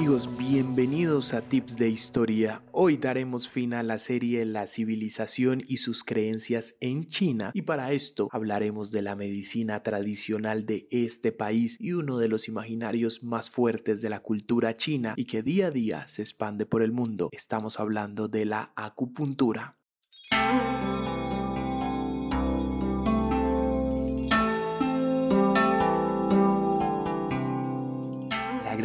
amigos, bienvenidos a Tips de Historia. Hoy daremos fin a la serie La civilización y sus creencias en China y para esto hablaremos de la medicina tradicional de este país y uno de los imaginarios más fuertes de la cultura china y que día a día se expande por el mundo. Estamos hablando de la acupuntura.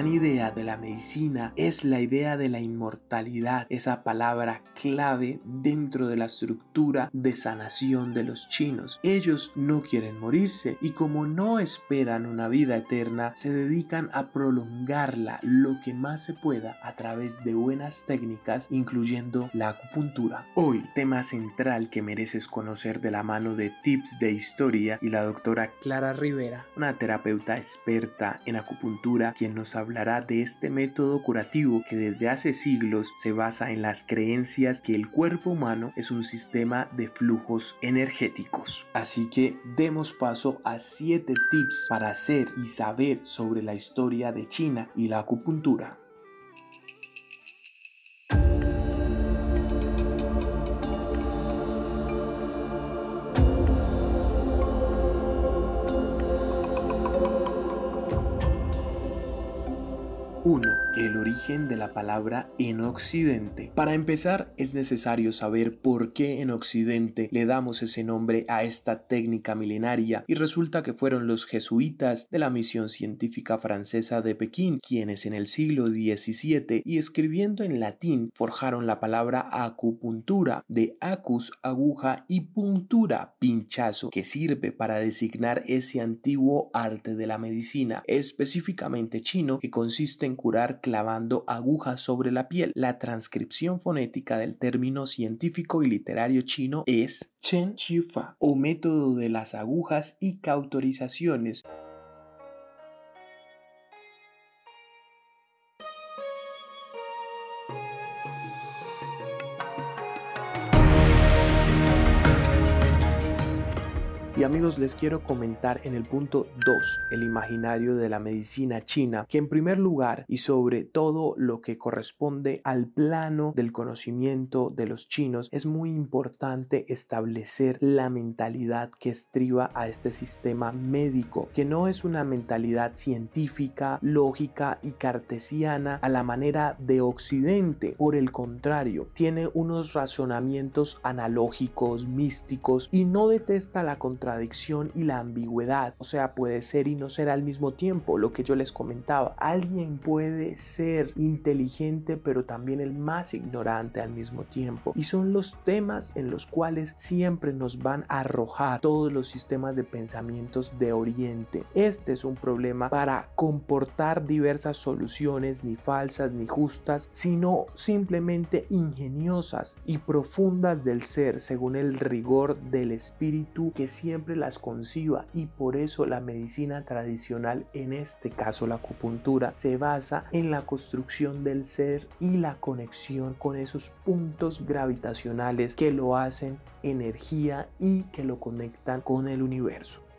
Gran idea de la medicina es la idea de la inmortalidad, esa palabra clave dentro de la estructura de sanación de los chinos. Ellos no quieren morirse y como no esperan una vida eterna, se dedican a prolongarla lo que más se pueda a través de buenas técnicas, incluyendo la acupuntura. Hoy, tema central que mereces conocer de la mano de Tips de Historia y la doctora Clara Rivera, una terapeuta experta en acupuntura, quien nos hablará de este método curativo que desde hace siglos se basa en las creencias que el cuerpo humano es un sistema de flujos energéticos. Así que demos paso a 7 tips para hacer y saber sobre la historia de China y la acupuntura. 1. Origen de la palabra en Occidente. Para empezar, es necesario saber por qué en Occidente le damos ese nombre a esta técnica milenaria y resulta que fueron los jesuitas de la misión científica francesa de Pekín quienes en el siglo XVII y escribiendo en latín forjaron la palabra acupuntura de acus aguja y puntura pinchazo que sirve para designar ese antiguo arte de la medicina específicamente chino que consiste en curar clavando agujas sobre la piel. La transcripción fonética del término científico y literario chino es Chen Fa o método de las agujas y cautorizaciones. Y amigos, les quiero comentar en el punto 2, el imaginario de la medicina china, que en primer lugar y sobre todo lo que corresponde al plano del conocimiento de los chinos, es muy importante establecer la mentalidad que estriba a este sistema médico, que no es una mentalidad científica, lógica y cartesiana a la manera de Occidente. Por el contrario, tiene unos razonamientos analógicos, místicos y no detesta la contradicción contradicción y la ambigüedad. O sea, puede ser y no ser al mismo tiempo, lo que yo les comentaba. Alguien puede ser inteligente, pero también el más ignorante al mismo tiempo. Y son los temas en los cuales siempre nos van a arrojar todos los sistemas de pensamientos de Oriente. Este es un problema para comportar diversas soluciones, ni falsas ni justas, sino simplemente ingeniosas y profundas del ser, según el rigor del espíritu que siempre las conciba y por eso la medicina tradicional, en este caso la acupuntura, se basa en la construcción del ser y la conexión con esos puntos gravitacionales que lo hacen energía y que lo conectan con el universo.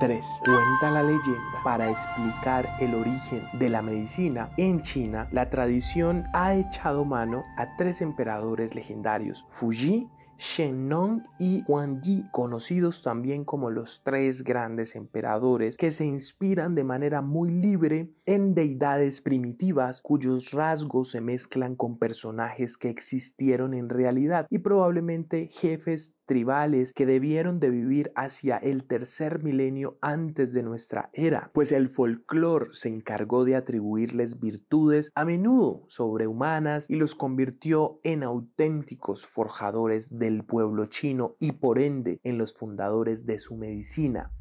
3. Cuenta la leyenda para explicar el origen de la medicina en China, la tradición ha echado mano a tres emperadores legendarios, Fuji, Shenong y Huang Yi, conocidos también como los tres grandes emperadores que se inspiran de manera muy libre en deidades primitivas cuyos rasgos se mezclan con personajes que existieron en realidad y probablemente jefes tribales que debieron de vivir hacia el tercer milenio antes de nuestra era, pues el folclore se encargó de atribuirles virtudes a menudo sobrehumanas y los convirtió en auténticos forjadores del pueblo chino y por ende en los fundadores de su medicina.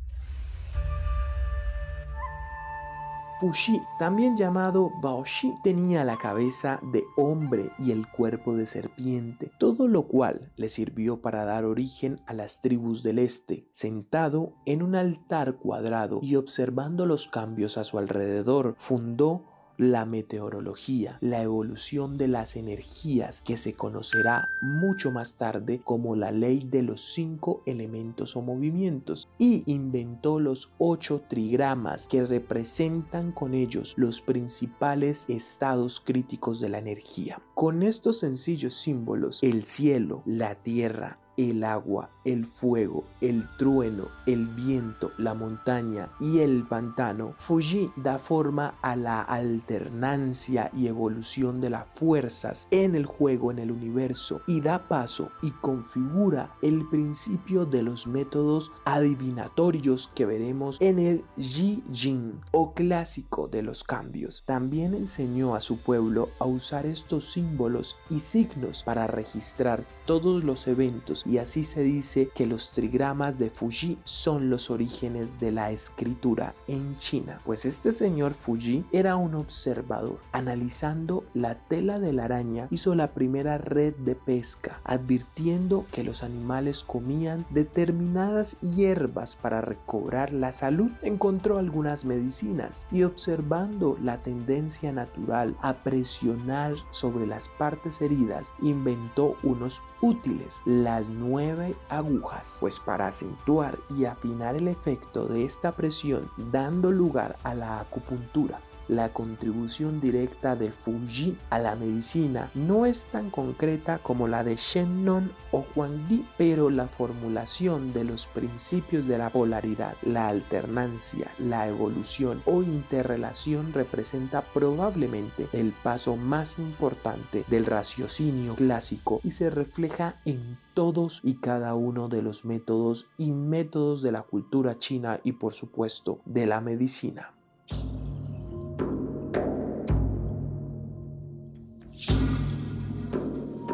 Fuxi, también llamado Baoshi, tenía la cabeza de hombre y el cuerpo de serpiente, todo lo cual le sirvió para dar origen a las tribus del este. Sentado en un altar cuadrado y observando los cambios a su alrededor, fundó la meteorología, la evolución de las energías que se conocerá mucho más tarde como la ley de los cinco elementos o movimientos y inventó los ocho trigramas que representan con ellos los principales estados críticos de la energía. Con estos sencillos símbolos, el cielo, la tierra, el agua, el fuego, el trueno, el viento, la montaña y el pantano, Fuji da forma a la alternancia y evolución de las fuerzas en el juego en el universo y da paso y configura el principio de los métodos adivinatorios que veremos en el Ji Jin o clásico de los cambios. También enseñó a su pueblo a usar estos símbolos y signos para registrar todos los eventos y así se dice que los trigramas de Fuji son los orígenes de la escritura en China. Pues este señor Fuji era un observador. Analizando la tela de la araña hizo la primera red de pesca, advirtiendo que los animales comían determinadas hierbas para recobrar la salud. Encontró algunas medicinas y observando la tendencia natural a presionar sobre las partes heridas, inventó unos útiles, las nueve agujas, pues para acentuar y afinar el efecto de esta presión, dando lugar a la acupuntura la contribución directa de Fuji a la medicina no es tan concreta como la de Shennon o Huangdi, pero la formulación de los principios de la polaridad, la alternancia, la evolución o interrelación representa probablemente el paso más importante del raciocinio clásico y se refleja en todos y cada uno de los métodos y métodos de la cultura china y por supuesto de la medicina.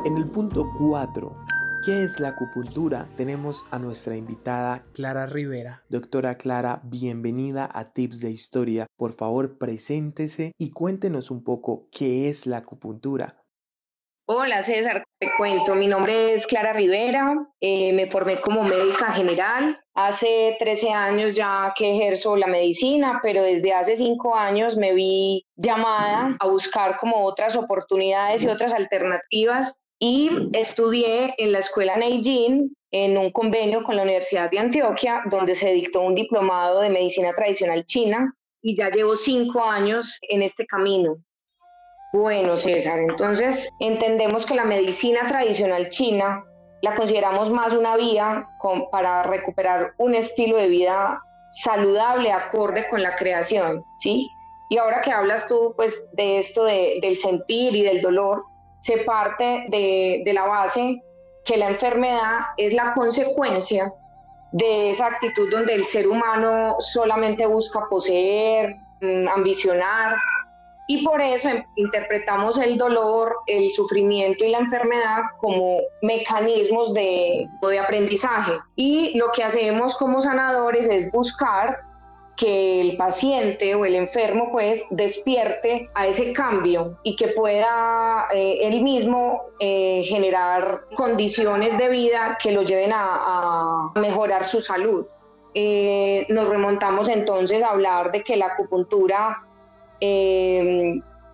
En el punto 4, ¿qué es la acupuntura? Tenemos a nuestra invitada Clara Rivera. Doctora Clara, bienvenida a Tips de Historia. Por favor, preséntese y cuéntenos un poco qué es la acupuntura. Hola César, te cuento, mi nombre es Clara Rivera, eh, me formé como médica general, hace 13 años ya que ejerzo la medicina, pero desde hace 5 años me vi llamada a buscar como otras oportunidades y otras alternativas y estudié en la escuela Neijin en un convenio con la Universidad de Antioquia, donde se dictó un diplomado de medicina tradicional china y ya llevo cinco años en este camino. Bueno, César, entonces entendemos que la medicina tradicional china la consideramos más una vía para recuperar un estilo de vida saludable, acorde con la creación, ¿sí? Y ahora que hablas tú, pues, de esto del sentir y del dolor, se parte de, la base que la enfermedad es la consecuencia de esa actitud donde el ser humano solamente busca poseer, mm, ambicionar, y por eso interpretamos el dolor, el sufrimiento y la enfermedad como mecanismos de, de aprendizaje. Y lo que hacemos como sanadores es buscar que el paciente o el enfermo pues despierte a ese cambio y que pueda eh, él mismo eh, generar condiciones de vida que lo lleven a, mejorar su salud. Eh, nos remontamos entonces a hablar de que la acupuntura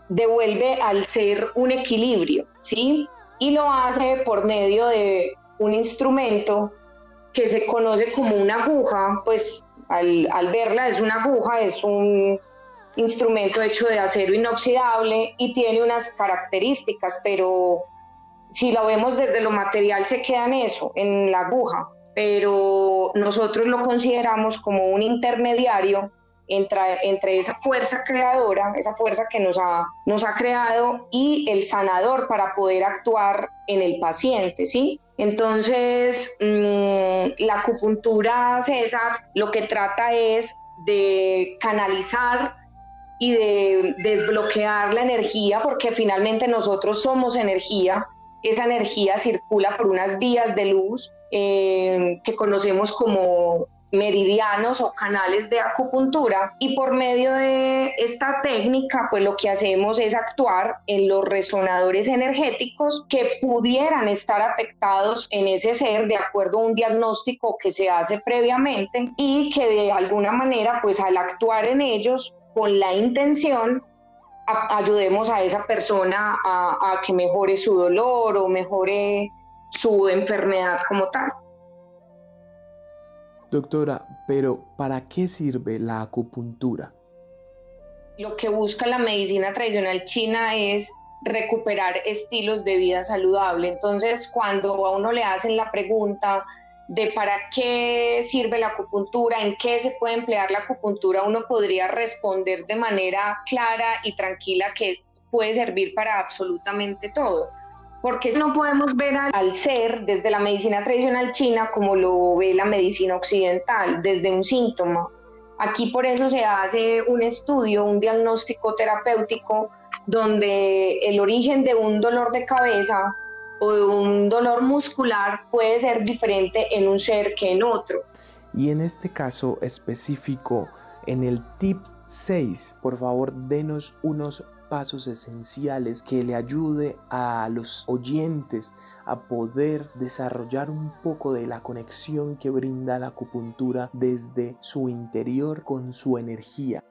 devuelve al ser un equilibrio, ¿sí? Y lo hace por medio de un instrumento que se conoce como una aguja, pues al, verla es una aguja, es un instrumento hecho de acero inoxidable y tiene unas características, pero si lo vemos desde lo material se queda en eso, en la aguja, pero nosotros lo consideramos como un intermediario entre, esa fuerza creadora, esa fuerza que nos ha, nos ha creado y el sanador para poder actuar en el paciente, ¿sí? Entonces, mm, la acupuntura, César, lo que trata es de canalizar y de desbloquear la energía, porque finalmente nosotros somos energía. Esa energía circula por unas vías de luz eh, que conocemos como meridianos o canales de acupuntura y por medio de esta técnica pues lo que hacemos es actuar en los resonadores energéticos que pudieran estar afectados en ese ser de acuerdo a un diagnóstico que se hace previamente y que de alguna manera pues al actuar en ellos con la intención ayudemos a esa persona a, que mejore su dolor o mejore su enfermedad como tal. Doctora, pero ¿para qué sirve la acupuntura? Lo que busca la medicina tradicional china es recuperar estilos de vida saludable. Entonces, cuando a uno le hacen la pregunta de para qué sirve la acupuntura, en qué se puede emplear la acupuntura, uno podría responder de manera clara y tranquila que puede servir para absolutamente todo. Porque no podemos ver al ser desde la medicina tradicional china como lo ve la medicina occidental, desde un síntoma. Aquí por eso se hace un estudio, un diagnóstico terapéutico, donde el origen de un dolor de cabeza o de un dolor muscular puede ser diferente en un ser que en otro. Y en este caso específico, en el tip 6, por favor, denos unos pasos esenciales que le ayude a los oyentes a poder desarrollar un poco de la conexión que brinda la acupuntura desde su interior con su energía.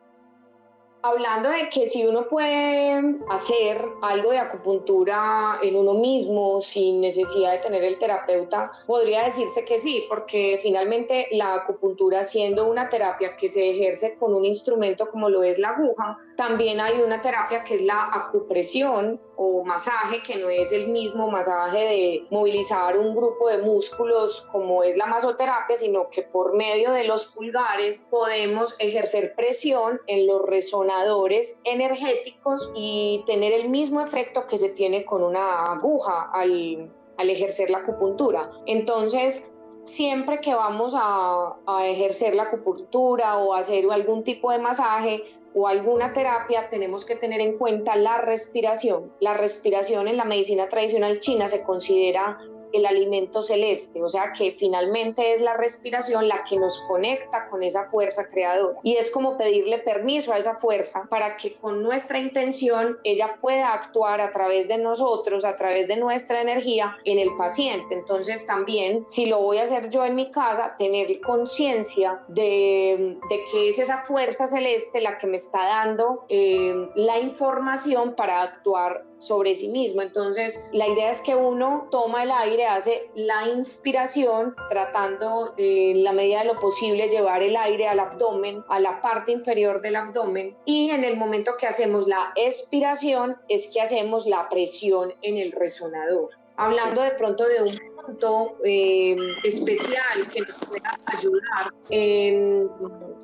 Hablando de que si uno puede hacer algo de acupuntura en uno mismo sin necesidad de tener el terapeuta, podría decirse que sí, porque finalmente la acupuntura siendo una terapia que se ejerce con un instrumento como lo es la aguja, también hay una terapia que es la acupresión o masaje, que no es el mismo masaje de movilizar un grupo de músculos como es la masoterapia, sino que por medio de los pulgares podemos ejercer presión en los resonadores energéticos y tener el mismo efecto que se tiene con una aguja al, ejercer la acupuntura. Entonces, siempre que vamos a, a, ejercer la acupuntura o hacer algún tipo de masaje, o alguna terapia, tenemos que tener en cuenta la respiración. La respiración en la medicina tradicional china se considera el alimento celeste, o sea que finalmente es la respiración la que nos conecta con esa fuerza creadora. Y es como pedirle permiso a esa fuerza para que con nuestra intención ella pueda actuar a través de nosotros, a través de nuestra energía en el paciente. Entonces también, si lo voy a hacer yo en mi casa, tener conciencia de, de, que es esa fuerza celeste la que me está dando eh, la información para actuar sobre sí mismo. Entonces, la idea es que uno toma el aire, hace la inspiración, tratando en la medida de lo posible llevar el aire al abdomen, a la parte inferior del abdomen, y en el momento que hacemos la expiración es que hacemos la presión en el resonador. Hablando de pronto de un eh, especial que nos pueda ayudar en,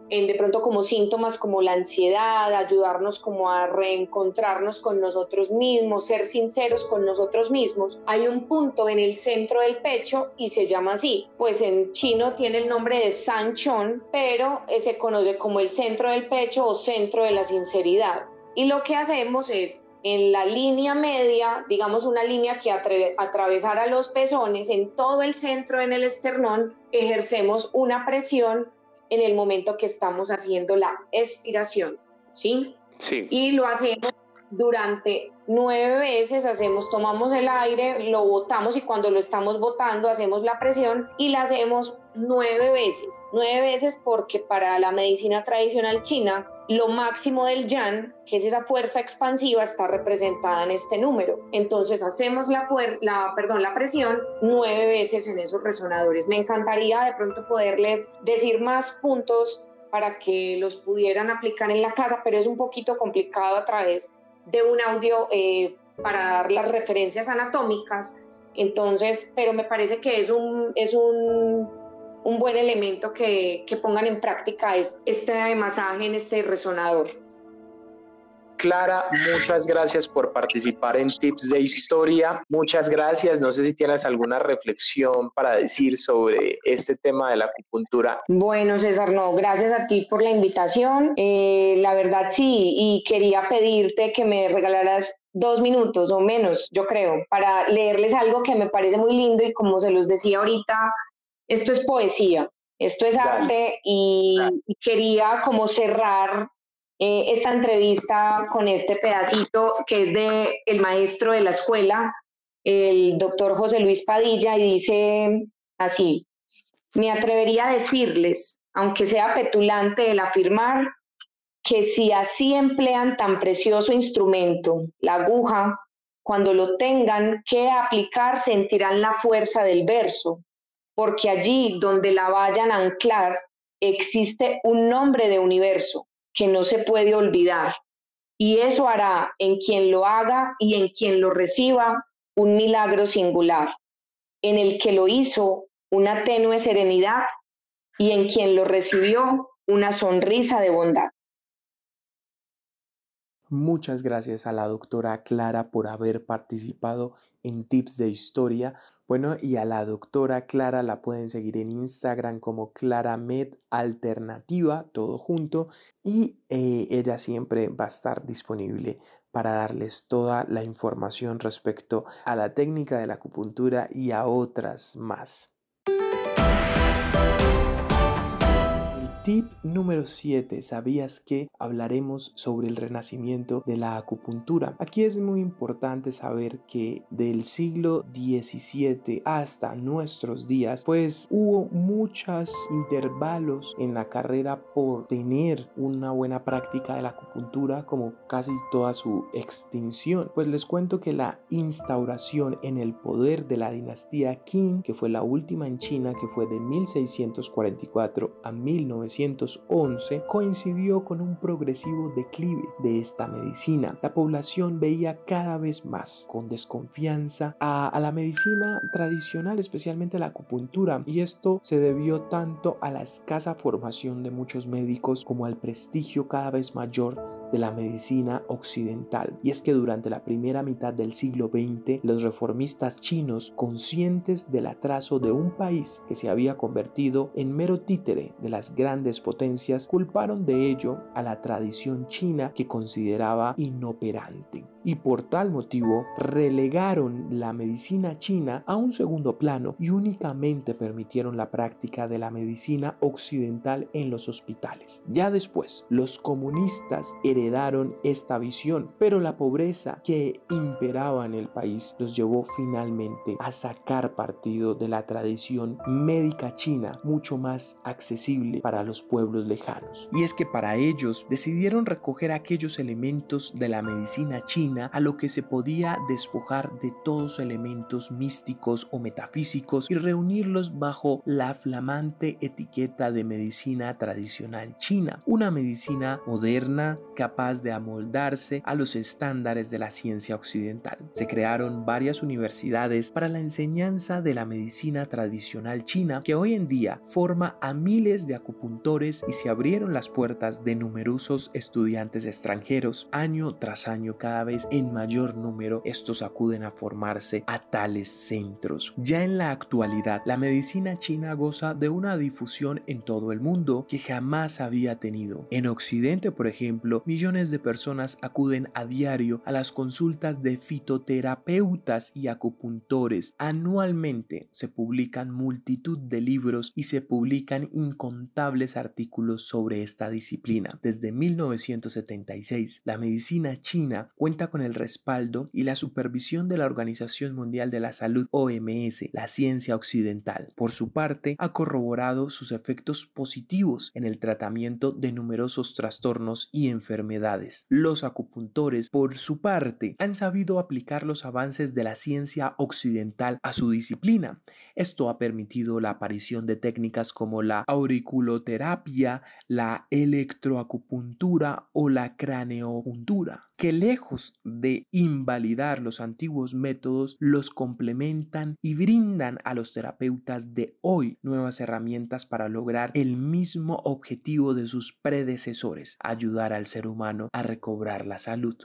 de pronto como síntomas como la ansiedad, ayudarnos como a reencontrarnos con nosotros mismos, ser sinceros con nosotros mismos. Hay un punto en el centro del pecho y se llama así, pues en chino tiene el nombre de Sanchon, pero se conoce como el centro del pecho o centro de la sinceridad. Y lo que hacemos es en la línea media, digamos una línea que atravesara los pezones, en todo el centro, en el esternón, ejercemos una presión en el momento que estamos haciendo la expiración, ¿sí? Sí. Y lo hacemos durante nueve veces, hacemos, tomamos el aire, lo botamos y cuando lo estamos botando hacemos la presión y la hacemos nueve veces, nueve veces porque para la medicina tradicional china lo máximo del yan, que es esa fuerza expansiva, está representada en este número. Entonces hacemos la, la, la presión nueve veces en esos resonadores. Me encantaría de pronto poderles decir más puntos para que los pudieran aplicar en la casa, pero es un poquito complicado a través de un audio eh, para dar las referencias anatómicas. Entonces, pero me parece que es un un buen elemento que, pongan en práctica es este masaje en este resonador. Clara, muchas gracias por participar en Tips de Historia. Muchas gracias. No sé si tienes alguna reflexión para decir sobre este tema de la acupuntura. Bueno, César, no, gracias a ti por la invitación. Eh, la verdad sí, y quería pedirte que me regalaras dos minutos o menos, yo creo, para leerles algo que me parece muy lindo y como se los decía ahorita, esto es poesía, esto es arte y, quería como cerrar eh, esta entrevista con este pedacito que es de el maestro de la escuela, el doctor José Luis Padilla, y dice así, me atrevería a decirles, aunque sea petulante el afirmar, que si así emplean tan precioso instrumento, la aguja, cuando lo tengan que aplicar sentirán la fuerza del verso, porque allí donde la vayan a anclar existe un nombre de universo que no se puede olvidar. Y eso hará en quien lo haga y en quien lo reciba un milagro singular, en el que lo hizo una tenue serenidad y en quien lo recibió una sonrisa de bondad. Muchas gracias a la doctora Clara por haber participado en Tips de Historia. Bueno, y a la doctora Clara la pueden seguir en Instagram como ClaraMed Alternativa, todo junto, y eh, ella siempre va a estar disponible para darles toda la información respecto a la técnica de la acupuntura y a otras más. Tip número 7. ¿Sabías que hablaremos sobre el renacimiento de la acupuntura? Aquí es muy importante saber que del siglo XVII hasta nuestros días, pues hubo muchos intervalos en la carrera por tener una buena práctica de la acupuntura como casi toda su extinción. Pues les cuento que la instauración en el poder de la dinastía Qin, que fue la última en China, que fue de 1644 a 1900, 1911 coincidió con un progresivo declive de esta medicina. La población veía cada vez más con desconfianza a, la medicina tradicional, especialmente la acupuntura, y esto se debió tanto a la escasa formación de muchos médicos como al prestigio cada vez mayor de la medicina occidental. Y es que durante la primera mitad del siglo XX, los reformistas chinos, conscientes del atraso de un país que se había convertido en mero títere de las grandes potencias, culparon de ello a la tradición china que consideraba inoperante y por tal motivo relegaron la medicina china a un segundo plano y únicamente permitieron la práctica de la medicina occidental en los hospitales. Ya después, los comunistas heredaron esta visión, pero la pobreza que imperaba en el país los llevó finalmente a sacar partido de la tradición médica china mucho más accesible para los pueblos lejanos. Y es que para ellos decidieron recoger aquellos elementos de la medicina china a lo que se podía despojar de todos elementos místicos o metafísicos y reunirlos bajo la flamante etiqueta de medicina tradicional china, una medicina moderna capaz de amoldarse a los estándares de la ciencia occidental. Se crearon varias universidades para la enseñanza de la medicina tradicional china que hoy en día forma a miles de acupuntores y se abrieron las puertas de numerosos estudiantes extranjeros año tras año cada vez en mayor número estos acuden a formarse a tales centros. Ya en la actualidad, la medicina china goza de una difusión en todo el mundo que jamás había tenido. En Occidente, por ejemplo, de personas acuden a diario a las consultas de fitoterapeutas y acupuntores. Anualmente se publican multitud de libros y se publican incontables artículos sobre esta disciplina. Desde 1976, la medicina china cuenta con el respaldo y la supervisión de la Organización Mundial de la Salud OMS, la ciencia occidental. Por su parte, ha corroborado sus efectos positivos en el tratamiento de numerosos trastornos y Los acupuntores, por su parte, han sabido aplicar los avances de la ciencia occidental a su disciplina. Esto ha permitido la aparición de técnicas como la auriculoterapia, la electroacupuntura o la craneopuntura que lejos de invalidar los antiguos métodos, los complementan y brindan a los terapeutas de hoy nuevas herramientas para lograr el mismo objetivo de sus predecesores, ayudar al ser humano a recobrar la salud.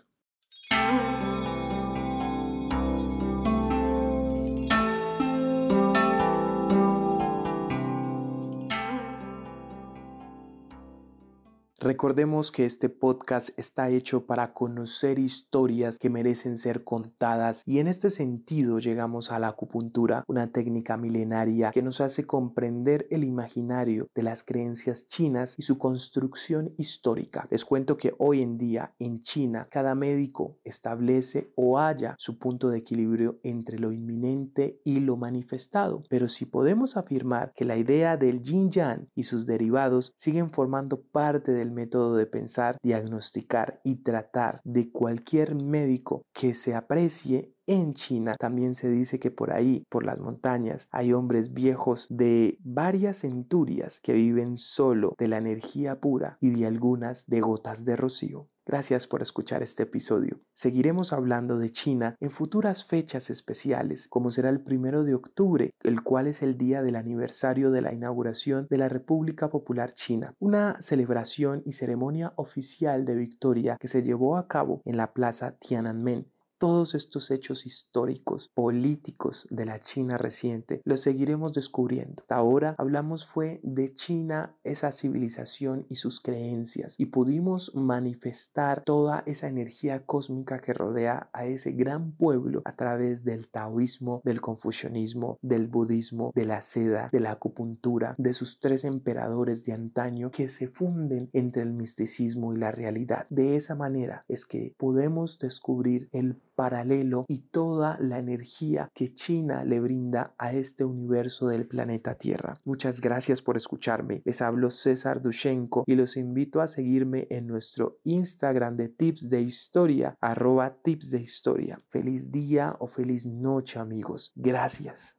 Recordemos que este podcast está hecho para conocer historias que merecen ser contadas y en este sentido llegamos a la acupuntura, una técnica milenaria que nos hace comprender el imaginario de las creencias chinas y su construcción histórica. Les cuento que hoy en día en China cada médico establece o halla su punto de equilibrio entre lo inminente y lo manifestado, pero si podemos afirmar que la idea del yin yang y sus derivados siguen formando parte del método de pensar, diagnosticar y tratar de cualquier médico que se aprecie en China también se dice que por ahí, por las montañas, hay hombres viejos de varias centurias que viven solo de la energía pura y de algunas de gotas de rocío. Gracias por escuchar este episodio. Seguiremos hablando de China en futuras fechas especiales, como será el primero de octubre, el cual es el día del aniversario de la inauguración de la República Popular China, una celebración y ceremonia oficial de victoria que se llevó a cabo en la plaza Tiananmen todos estos hechos históricos, políticos de la China reciente, los seguiremos descubriendo. Hasta ahora hablamos fue de China, esa civilización y sus creencias, y pudimos manifestar toda esa energía cósmica que rodea a ese gran pueblo a través del taoísmo, del confucianismo, del budismo, de la seda, de la acupuntura, de sus tres emperadores de antaño que se funden entre el misticismo y la realidad. De esa manera es que podemos descubrir el paralelo y toda la energía que China le brinda a este universo del planeta Tierra. Muchas gracias por escucharme. Les hablo César Dushenko y los invito a seguirme en nuestro Instagram de tips de historia, arroba tips de historia. Feliz día o feliz noche amigos. Gracias.